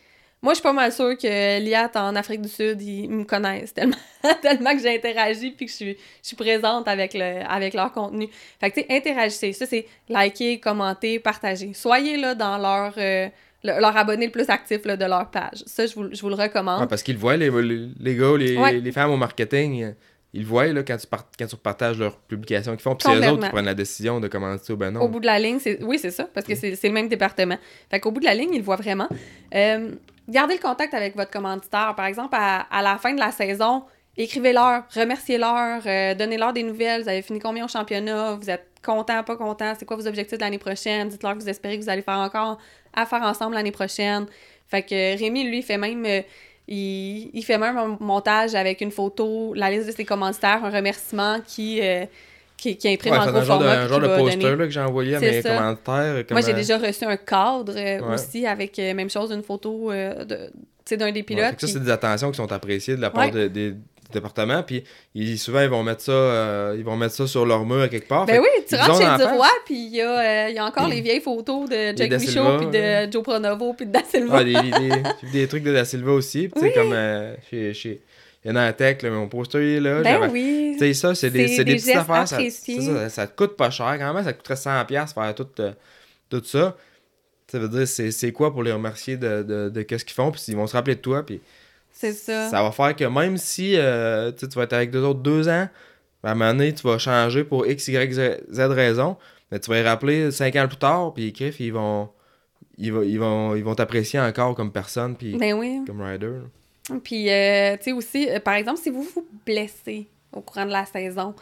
Moi, je suis pas mal sûre que l'IAT en Afrique du Sud, ils me connaissent tellement, tellement que j'ai interagi puis que je suis, je suis présente avec, le, avec leur contenu. Fait que, tu sais, interagissez. Ça, c'est liker, commenter, partager. Soyez là dans leur, euh, le- leur abonné le plus actif là, de leur page. Ça, je vous, je vous le recommande. Ouais, parce qu'ils le voient, les, les, les gars, les, Ouais. les femmes au marketing, euh, ils le voient là, quand, tu par- quand tu partages leurs publications qu'ils font. Puis c'est eux autres qui prennent la décision de comment ou ben non. Au bout de la ligne, c'est oui, c'est ça, parce que c'est c'est le même département. Fait qu'au bout de la ligne, ils le voient vraiment. Euh, gardez le contact avec votre commanditaire. Par exemple, à, à la fin de la saison, écrivez-leur, remerciez-leur, euh, donnez-leur des nouvelles. Vous avez fini combien au championnat? Vous êtes content, pas content? C'est quoi vos objectifs de l'année prochaine? Dites-leur que vous espérez que vous allez faire encore à faire ensemble l'année prochaine. Fait que Rémi, lui, fait même... euh, il, il fait même un montage avec une photo, la liste de ses commanditaires, un remerciement qui, euh, qui, qui imprime Ouais, en gros un genre de, un genre de poster donner- là, que j'ai envoyé à mes ça. commentaires. Comme, moi, j'ai euh, déjà reçu un cadre euh, Ouais. aussi avec, euh, même chose, une photo euh, de, d'un des ouais, pilotes. que ça, c'est des attentions qui sont appréciées de la part Ouais. de- des département. Puis ils, souvent, ils vont mettre ça euh, ils vont mettre ça sur leur mur à quelque part. Ben Fait oui, tu rentres chez en Du. Roi, puis il y, a, euh, il y a encore les vieilles photos de Jack Michaud, puis de. Joe Pronovo, puis de Da Silva. Ouais, des, trucs de Da Silva aussi. Tu sais, Oui. comme euh, chez, chez Yanatech, là, mon poster il est là. ben oui. Tu sais, ça, c'est des, des des petites affaires. Ça, ça, te coûte pas cher quand même. Ça coûterait 100$ faire tout, euh, tout ça. Ça veut dire, c'est, c'est quoi pour les remercier de, de, de qu'est-ce qu'ils font. Puis ils vont se rappeler de toi. Puis C'est ça. ça va faire que même si euh, tu vas être avec deux autres deux ans, à un moment donné, tu vas changer pour X, Y, Z raison. Mais tu vas les rappeler cinq ans plus tard. Puis Criff, ils vont. Ils vont, ils vont, ils vont t'apprécier encore comme personne, puis Ben oui. comme rider. Puis, euh, tu sais aussi, euh, par exemple, si vous vous blessez au courant de la saison,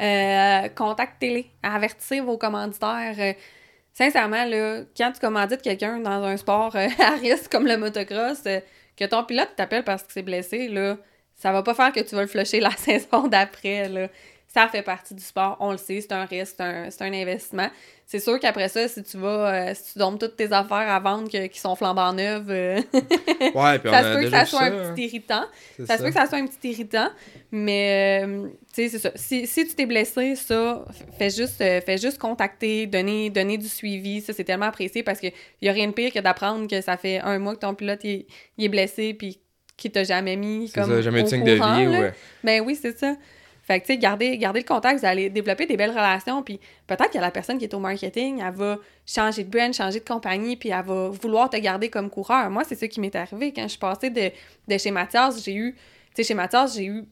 euh, contactez-les, avertissez vos commanditaires. euh, sincèrement, là, quand tu commandites quelqu'un dans un sport à risque comme le motocross, que ton pilote t'appelle parce qu'il s'est blessé, là, ça va pas faire que tu vas le flusher la saison d'après, là. Ça fait partie du sport, on le sait, c'est un risque, c'est un, un investissement. C'est sûr qu'après ça, si tu vas, euh, si tu donnes toutes tes affaires à vendre que- qui sont flambant neuves, euh, Ouais, puis on ça se peut que ça soit ça, un hein. petit irritant. Ça se peut que ça soit un petit irritant, mais euh, tu sais, c'est ça. Si, si tu t'es blessé, ça, fais juste, fais juste contacter, donner, donner du suivi. Ça, c'est tellement apprécié parce qu'il n'y a rien de pire que d'apprendre que ça fait un mois que ton pilote il, est- il est blessé puis qu'il t'a jamais mis comme ça, jamais eu au de signe de courant, vie. Ouais. Ben oui, c'est ça. Fait que, tu sais, gardez, gardez le contact, vous allez développer des belles relations, puis peut-être que la personne qui est au marketing, elle va changer de brand, changer de compagnie, puis elle va vouloir te garder comme coureur. Moi, c'est ça qui m'est arrivé. Quand je suis passée de, de chez Mathias, j'ai eu, tu sais, chez Mathias, j'ai eu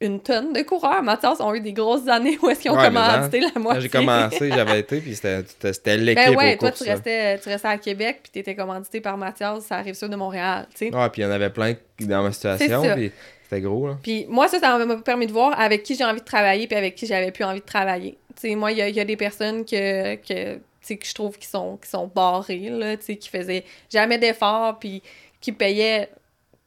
une tonne de coureurs. Mathias ont eu des grosses années où est-ce qu'ils ont Ouais, commandité la moitié. j'ai commencé, j'avais été, puis c'était l'équipe Ben ouais, aux toi, courses. tu restais, tu restais à Québec, puis t'étais commandité par Mathias, ça arrive sur de Montréal, tu sais. Ouais, puis il y en avait plein dans ma situation, puis c'était gros, là. Puis moi, ça, ça m'a permis de voir avec qui j'ai envie de travailler puis avec qui j'avais plus envie de travailler. Tu sais, moi, il y, y a des personnes que, que, tu que je trouve qui sont, qui sont barrées, là, tu sais, qui faisaient jamais d'efforts puis qui payaient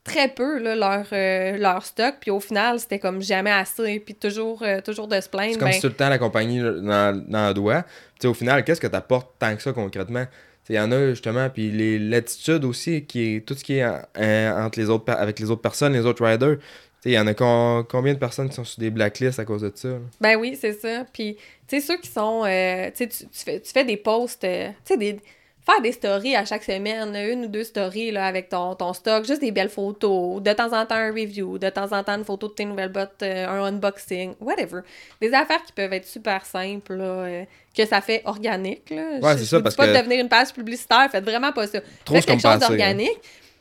très peu, là, leur, euh, leur stock. Puis au final, c'était comme jamais assez. Puis toujours, euh, toujours de se plaindre. C'est comme ben, si tout le temps la compagnie dans, dans le doigt. Tu au final, qu'est-ce que t'apportes tant que ça concrètement? Il y en a justement, puis l'attitude aussi, qui est tout ce qui est en- entre les autres, avec les autres personnes, les autres riders. Il y en a combien de personnes qui sont sur des blacklists à cause de ça? Ben oui, c'est ça. Puis, tu sais, ceux qui sont. euh, tu fais, tu fais des posts, euh, tu sais, des. Faire des stories à chaque semaine, une ou deux stories là, avec ton, ton stock, juste des belles photos, de temps en temps un review, de temps en temps une photo de tes nouvelles bottes, euh, un unboxing, whatever. Des affaires qui peuvent être super simples, là, euh, que ça fait organique. Là. Ouais, c'est ça, parce pas que- de devenir une page publicitaire, faites vraiment pas ça. Trop Faites quelque chose hein. d'organique,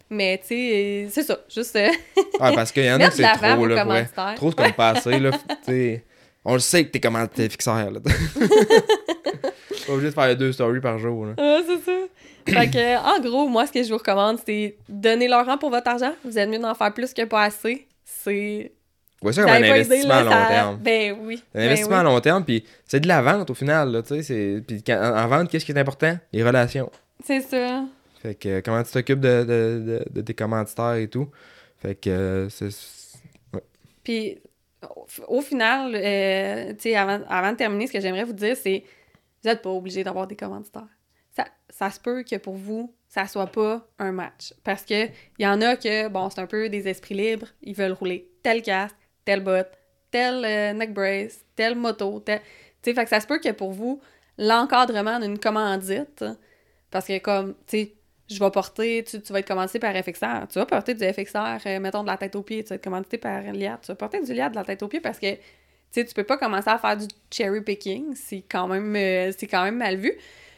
mais tu sais, c'est ça, juste euh, Ouais, parce qu'il y en a que c'est trop, là, commanditaires. Trop se compenser, là. tu sais. On le sait que t'es comment t'es fixeur, là. Pas obligé de faire deux stories par jour, là. Ah, c'est ça. Fait que, en gros, moi, ce que je vous recommande, c'est donner leur rang pour votre argent. Vous êtes mieux d'en faire plus que pas assez. C'est. Ouais, ça comme un investissement à long ça- terme. Ben oui. C'est un ben investissement oui. à long terme, puis c'est de la vente au final, là, tu sais. c'est- Puis quand- en, en vente, qu'est-ce qui est important? Les relations. C'est ça. Fait que euh, comment tu t'occupes de, de, de, de tes commanditaires et tout. Fait que euh, c'est... Puis, au, final, euh, avant, avant de terminer, ce que j'aimerais vous dire, c'est vous n'êtes pas obligé d'avoir des commanditaires. Ça, ça se peut que pour vous, ça soit pas un match. Parce que il y en a que, bon, c'est un peu des esprits libres. Ils veulent rouler tel casque, tel bot, tel euh, neck brace, telle moto, tel... Tu sais, fait que ça se peut que pour vous, l'encadrement d'une commandite, parce que comme, tu sais, je vais porter, tu, tu vas être commandité par FXR, tu vas porter du FXR, euh, mettons de la tête aux pieds, tu vas être commandité par Liat, tu vas porter du Liat de la tête aux pieds parce que, tu sais, tu peux pas commencer à faire du cherry picking, c'est quand même, euh, c'est quand même mal vu.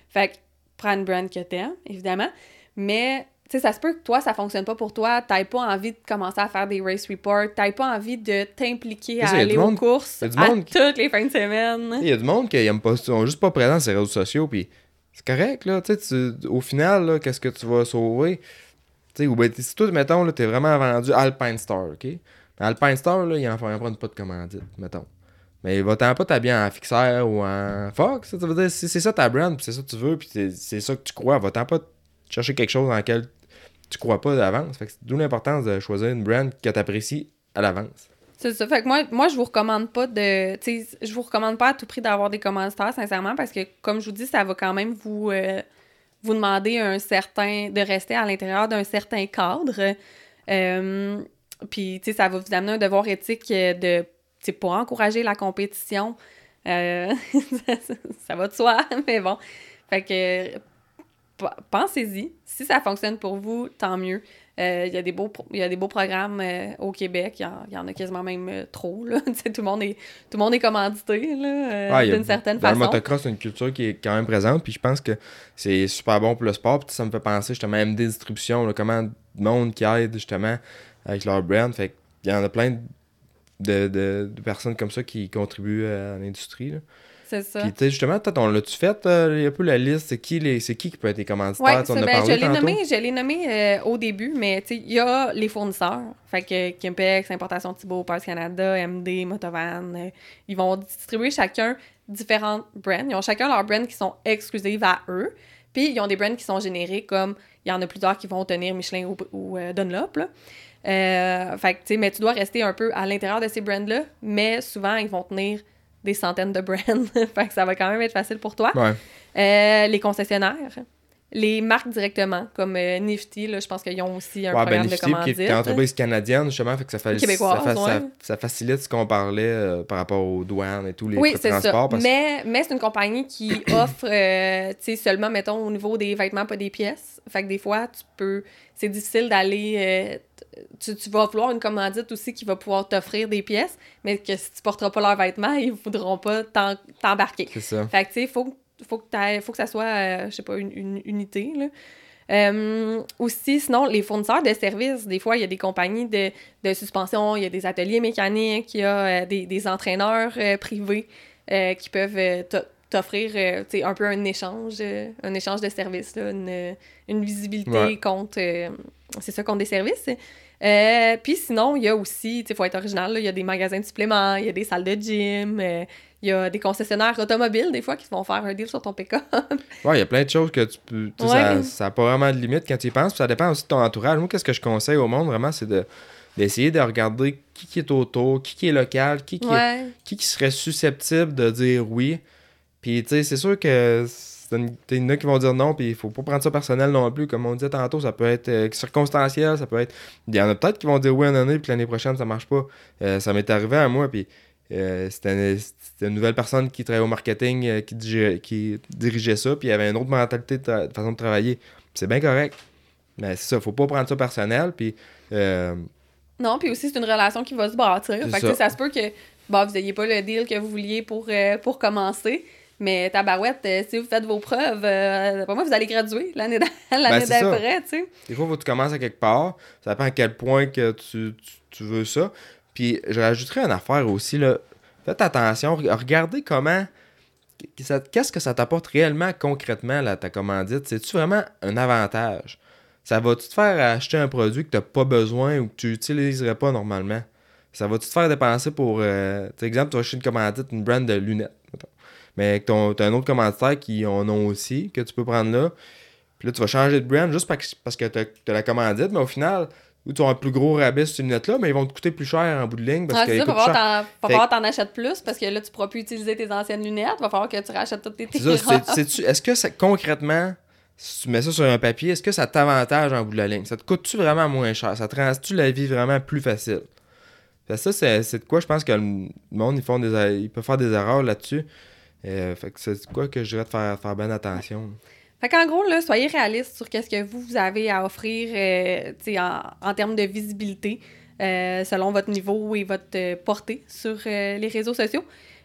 Fait que, prends une brand que t'aimes, évidemment, mais, tu sais, ça se peut que toi, ça fonctionne pas pour toi, t'aies pas envie de commencer à faire des race reports, t'aies pas envie de t'impliquer à aller aux monde- courses à qui- toutes les fins de semaine. Il y a du monde qui aime pas, sont juste pas présents sur les réseaux sociaux, puis c'est correct, là, tu au final, qu'est-ce que tu vas sauver? Tu sais, ou ben, si toi, mettons, t'es vraiment vendu Alpine Star, OK? Alpine Star, là, il en prendre pas de commandite, mettons. Mais va-t'en pas t'habiller en fixeur ou en Fox, ça, veut dire, si c'est ça ta brand, c'est ça que tu veux, puis c'est- ça que tu crois, va-t'en pas chercher quelque chose dans lequel tu crois pas d'avance. Fait d'où l'importance de choisir une brand que t'apprécies à l'avance. C'est ça. Fait que moi, moi je vous recommande pas de. Je vous recommande pas à tout prix d'avoir des commanditaires, sincèrement, parce que, comme je vous dis, ça va quand même vous, euh, vous demander un certain. de rester à l'intérieur d'un certain cadre. Euh, Puis, tu sais, ça va vous amener un devoir éthique euh, de. Sais, pas encourager la compétition. Ça, ça va de soi, mais bon. Fait que. Pensez-y. Si ça fonctionne pour vous, tant mieux. Euh, Il y, a des beaux il y a des beaux programmes euh, au Québec. Il y, en, il y en a quasiment même euh, trop. Là. Tout, le monde est, tout le monde est commandité Ouais, il d'une certaine dans façon. le motocross, c'est une culture qui est quand même présente, puis je pense que c'est super bon pour le sport. Puis ça me fait penser justement à MD Distribution, là, comment de monde qui aide justement avec leur brand. Fait qu'il y en a plein de, de- de personnes comme ça qui contribuent à l'industrie. C'est ça. Puis, tu sais, justement, peut-être on l'a-tu fait euh, un peu la liste? C'est qui, les, c'est qui qui peut être les commanditaires? Ouais, on a ben, parlé je l'ai nommé, je l'ai nommé euh, au début, mais tu sais, il y a les fournisseurs. Fait que Kimpex, Importation Thibault, Parts Canada, MD, Motovan, euh, ils vont distribuer chacun différents brands. Ils ont chacun leurs brands qui sont exclusives à eux. Puis ils ont des brands qui sont génériques, comme il y en a plusieurs qui vont tenir Michelin ou, ou, euh, Dunlop. Là. Euh, fait que, tu sais, mais tu dois rester un peu à l'intérieur de ces brands-là, mais souvent, ils vont tenir des centaines de brands. fait que ça va quand même être facile pour toi. Ouais. Euh, les concessionnaires, les marques directement, comme euh, Nifty, là, je pense qu'ils ont aussi un Ouais, ben, programme de Nifty, commandite. qui est une entreprise canadienne, justement, fait que ça, fa- ça- facilite ce qu'on parlait euh, par rapport aux douanes et tous les oui, c'est ça. que- Mais, mais c'est une compagnie qui offre, euh, tu sais, seulement, mettons, au niveau des vêtements, pas des pièces. Fait que des fois, tu peux... C'est difficile d'aller... tu, tu vas vouloir une commandite aussi qui va pouvoir t'offrir des pièces, mais que si tu porteras pas leurs vêtements, ils voudront pas t'embarquer. C'est ça. Fait que, tu sais, faut, faut, que faut que ça soit, euh, je sais pas, une, une unité, là. Euh, aussi, sinon, les fournisseurs de services, des fois, il y a des compagnies de, de suspension, il y a des ateliers mécaniques, il y a euh, des, des entraîneurs euh, privés qui peuvent t'o- t'offrir un peu un échange, un échange de services, là, une, une visibilité Ouais. contre, c'est ça, contre des services. Euh, Puis sinon, il y a aussi, il faut être original, il y a des magasins de suppléments, il y a des salles de gym, euh, il y a des concessionnaires automobiles, des fois, qui vont faire un deal sur ton pick-up. Ouais, il y a plein de choses que tu peux. Ouais. Ça, n'a pas vraiment de limite quand tu y penses. Ça dépend aussi de ton entourage. Moi, qu'est-ce que je conseille au monde, vraiment, c'est de d'essayer de regarder qui, qui est autour, qui, qui est local, qui, qui, est- qui, qui serait susceptible de dire oui. Puis, tu sais, c'est sûr que il y en a qui vont dire non, puis il faut pas prendre ça personnel non plus. Comme on disait tantôt, ça peut être euh, circonstanciel, ça peut être. Il y en a peut-être qui vont dire oui une année, puis l'année prochaine, ça marche pas. Euh, ça m'est arrivé à moi, puis euh, c'était une, nouvelle personne qui travaillait au marketing, euh, qui, dirigeait, qui dirigeait ça, puis il y avait une autre mentalité de, façon de travailler. C'est bien correct. Mais c'est ça, faut pas prendre ça personnel, puis. Non, puis aussi, c'est une relation qui va se bâtir. Fait que, ça. sais, ça se peut que vous n'ayez pas le deal que vous vouliez pour, pour commencer. Mais tabarouette, euh, si vous faites vos preuves, euh, pour moi, vous allez graduer l'année Ben, d'après, tu sais. Des fois, il faut que tu commences à quelque part. Ça dépend à quel point que tu, tu, tu veux ça. Puis, je rajouterais une affaire aussi. Là. Faites attention. re- Regardez comment. Qu'est-ce que ça t'apporte réellement, concrètement, là, ta commandite? C'est-tu vraiment un avantage? Ça va-tu te faire acheter un produit que tu n'as pas besoin ou que tu n'utiliserais pas normalement? Ça va-tu te faire dépenser pour. Euh, tu sais, exemple, tu vas acheter une commandite, une brand de lunettes. Mais que ton- t'as un autre commanditaire qui en a aussi, que tu peux prendre là. Puis là, tu vas changer de brand juste parce que, que t'as as la commandite, mais au final, ou tu as un plus gros rabais sur ces lunettes-là, mais ils vont te coûter plus cher en bout de ligne parce Ah, c'est ça, va falloir t'en- va falloir t'en achètes plus parce que là, tu pourras plus utiliser tes anciennes lunettes. Va falloir que tu rachètes toutes tes c'est-tu- Est-ce que ça, concrètement, si tu mets ça sur un papier, est-ce que ça t'avantage en bout de la ligne? Ça te coûte-tu vraiment moins cher? Ça te rend-tu la vie vraiment plus facile? Que ça, c'est de quoi je pense que le monde, ils, font des, ils peuvent faire des erreurs là-dessus. Euh, c'est quoi que je dirais de faire, faire bien attention? Fait qu'en gros, soyez réaliste sur qu'est-ce que vous, avez à offrir euh, en, termes de visibilité euh, selon votre niveau et votre euh, portée sur les réseaux sociaux.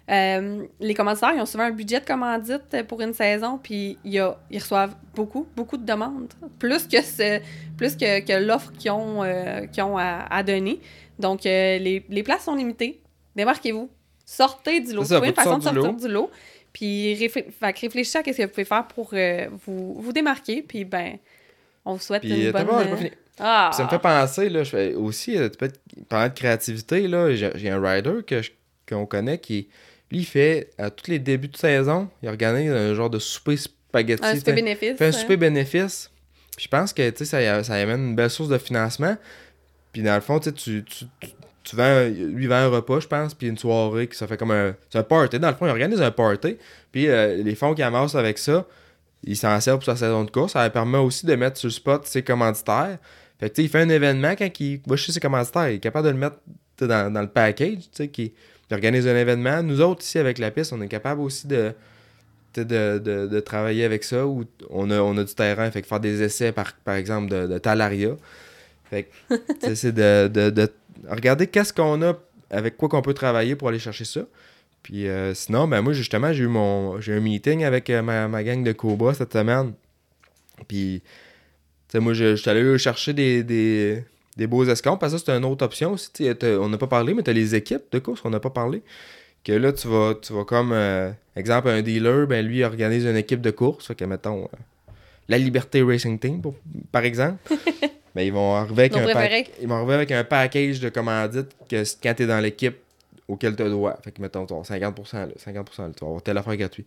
Les commanditaires, ils ont souvent un budget de commandite pour une saison, puis ils reçoivent beaucoup, beaucoup de demandes, plus que, l'offre qu'ils ont, à, donner. Donc, les places sont limitées. Démarquez-vous. Sortez du lot. Ça, Trouvez une façon de sortir du lot. Puis réfl- réfléchissez à ce que vous pouvez faire pour euh, vous, vous démarquer. Puis ben, on vous souhaite Puis, une euh, bonne... pas- j'ai pas euh, fini. Ah! Ça me fait penser, là, je fais aussi, euh, tu peux être- parlant de créativité, là, j'ai un rider que qu'on connaît qui, lui, il fait, à tous les débuts de saison, il organise un genre de souper spaghetti. un sais. bénéfice. Il fait un hein. souper bénéfice. Puis je pense que, tu sais, ça, ça amène une belle source de financement. Puis dans le fond, tu tu, tu, tu- vends, lui, vend un repas, je pense, puis une soirée, qui ça fait comme un, un party. Dans le fond, il organise un party. Puis euh, les fonds qu'il amasse avec ça, il s'en sert pour sa saison de course. Ça lui permet aussi de mettre sur le spot ses commanditaires. Fait que, tu sais, il fait un événement quand il va chez ses commanditaires. Il est capable de le mettre dans, dans le package, tu sais, qui organise un événement. Nous autres, ici, avec la piste, on est capable aussi de, de, de, travailler avec ça où on a, on a du terrain, fait que faire des essais, par, par exemple, de, de talaria. Fait que, c'est de regarder qu'est-ce qu'on a, avec quoi qu'on peut travailler pour aller chercher ça. Puis euh, sinon, ben moi, justement, j'ai eu mon j'ai un meeting avec euh, ma, gang de Cobra cette semaine. Puis, tu sais, moi, je suis allé chercher des, des, beaux escomptes. Parce que ça, c'est une autre option aussi. On n'a pas parlé, mais tu as les équipes de course qu'on n'a pas parlé. Que là, tu vas, comme, euh, exemple, un dealer, ben lui, organise une équipe de course. Fait que, mettons, la Liberté Racing Team, par exemple. ben, ils vont arriver avec Nos un pack- ils vont arriver avec un package de commandites que quand tu es dans l'équipe auquel tu as droit. Fait que, mettons, tu vas avoir 50%, là, 50%, là, tu vas avoir telle affaire gratuit.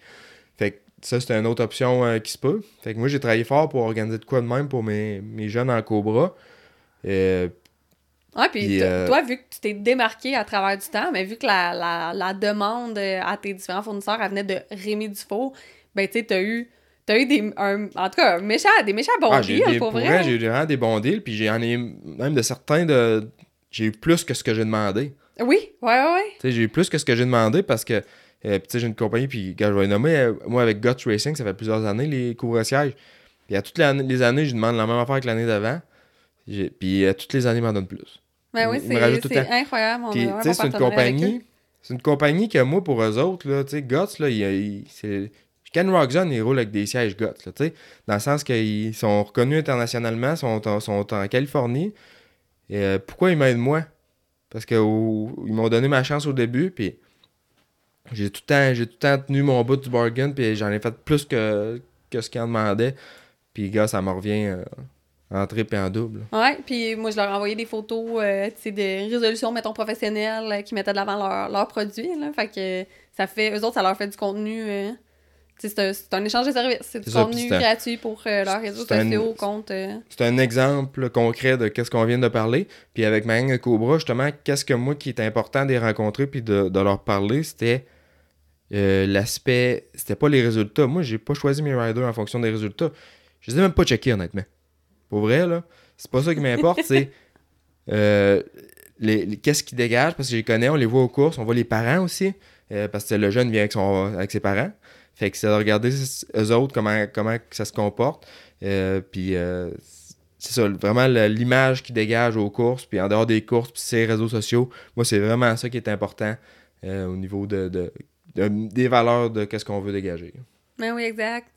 Fait que ça, c'est une autre option euh, qui se peut. Fait que moi, j'ai travaillé fort pour organiser de quoi de même pour mes, mes jeunes en Cobra. Euh, Ouais, puis euh, toi, vu que tu t'es démarqué à travers du temps, mais vu que la, la, la demande euh, à tes différents fournisseurs, elle venait de Rémi Dufault, ben, tu sais, t'as eu, t'as eu des, un, en tout cas, un méchant, des méchants bons ah, deals, pour vrai. vrai, j'ai eu vraiment des bons deals. Puis j'en ai même de certains de. J'ai eu plus que ce que j'ai demandé. Oui, ouais, ouais, ouais. Tu sais, j'ai eu plus que ce que j'ai demandé parce que, euh, tu sais, j'ai une compagnie, puis quand je vais nommer, euh, moi avec Guts Racing, ça fait plusieurs années, les couvre-sièges. Puis à toutes les années, je demande la même affaire que l'année d'avant. Puis à toutes les années, ils m'en donnent plus. Ben oui, c'est incroyable. Puis, tu sais, c'est une compagnie. C'est une compagnie que moi, pour eux autres, là, tu sais, Guts, là, il. Ken Roxon, il roule avec des sièges Guts, là, tu sais. Dans le sens qu'ils sont reconnus internationalement, sont, en- sont en Californie. Euh, pourquoi ils m'aident moi? Parce qu'ils m'ont donné ma chance au début, puis j'ai tout le temps, tout le temps tenu mon bout du bargain, puis j'en ai fait plus que, que ce qu'ils en demandaient. Puis, gars, ça me revient euh, en triple et en double. Ouais, puis moi, je leur ai envoyé des photos, euh, tu sais, de résolutions, mettons, professionnelles, euh, qui mettaient de l'avant leurs leur produits, là. Fait que ça fait, eux autres, ça leur fait du contenu, c'est un, échange de services. C'est du ça, contenu gratuit pour euh, leurs réseaux sociaux, comptes. euh. C'est un exemple concret de qu'est-ce qu'on vient de parler. Puis avec ma gang de Cobra, justement, qu'est-ce que moi qui est important de les rencontrer puis de, de leur parler, c'était euh, l'aspect. C'était pas les résultats. Moi, j'ai pas choisi mes riders en fonction des résultats. Je les ai même pas checkés, honnêtement. Pour vrai, là. C'est pas ça qui m'importe, c'est euh, les, les- qu'est-ce qu'ils dégagent, parce que je les connais, on les voit aux courses, on voit les parents aussi, euh, parce que le jeune vient avec, son, avec ses parents. Fait que c'est de regarder eux autres, comment, comment ça se comporte. Euh, puis euh, c'est ça, vraiment l'image qu'ils dégagent aux courses, puis en dehors des courses, puis ses réseaux sociaux. Moi, c'est vraiment ça qui est important euh, au niveau de, de- de- des valeurs de qu'est-ce qu'on veut dégager. Ben oui, exact.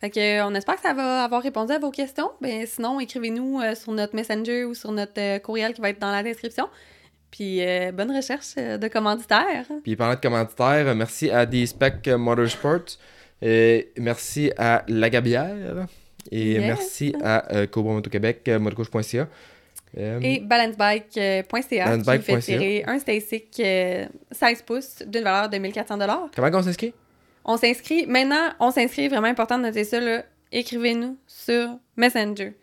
Fait que, on espère que ça va avoir répondu à vos questions. Ben, sinon, écrivez-nous sur notre Messenger ou sur notre courriel qui va être dans la description. Puis, euh, bonne recherche euh, de commanditaires. Puis parlant de commanditaires, euh, merci à D-Spec Motorsports, et merci à La Gabière, et Yes. merci à euh, Cobra Moto Québec, motocoach.ca. Euh, Et balancebike.ca qui fait tirer un Stasic euh, 16 pouces d'une valeur de 1400 Comment on s'inscrit? On s'inscrit. Maintenant, on s'inscrit. Vraiment important de noter ça. là. Écrivez-nous sur Messenger.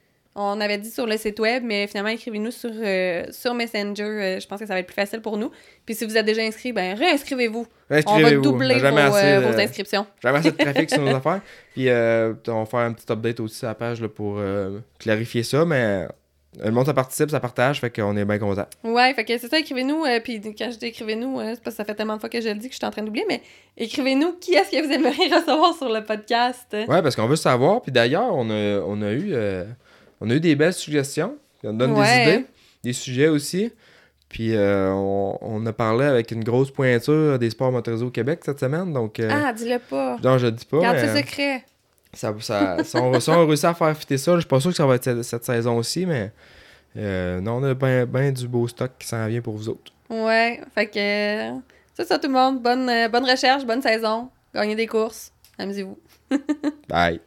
On avait dit sur le site web, mais finalement, écrivez-nous sur, euh, sur Messenger. Euh, je pense que ça va être plus facile pour nous. Puis si vous êtes déjà inscrit, ben réinscrivez-vous. On va doubler vos, Jamais assez, euh, vos inscriptions. Jamais assez de trafic sur nos affaires. Puis euh, on va faire un petit update aussi sur la page là, pour clarifier ça, mais le monde ça participe, ça partage, fait qu'on est bien content. Ouais, fait que c'est ça, écrivez-nous. euh, puis quand je dis écrivez-nous, euh, c'est parce que ça fait tellement de fois que je le dis que je suis en train d'oublier, mais écrivez-nous qui est-ce que vous aimeriez recevoir sur le podcast? Ouais, parce qu'on veut savoir. Puis d'ailleurs, on a, on a eu euh, on a eu des belles suggestions. On donne Ouais. des idées, des sujets aussi. Puis euh, on, on a parlé avec une grosse pointure des sports motorisés au Québec cette semaine. Donc, euh, Ah, dis-le pas. non, je le dis pas. Garde mais, ça secret. ça, ça, si, on, si on réussit à faire fitter ça, je suis pas sûr que ça va être cette, cette saison aussi, mais euh, non, on a bien ben du beau stock qui s'en vient pour vous autres. Ouais, fait que euh, c'est ça tout le monde. Bonne, euh, bonne recherche, bonne saison. Gagnez des courses. Amusez-vous. Bye.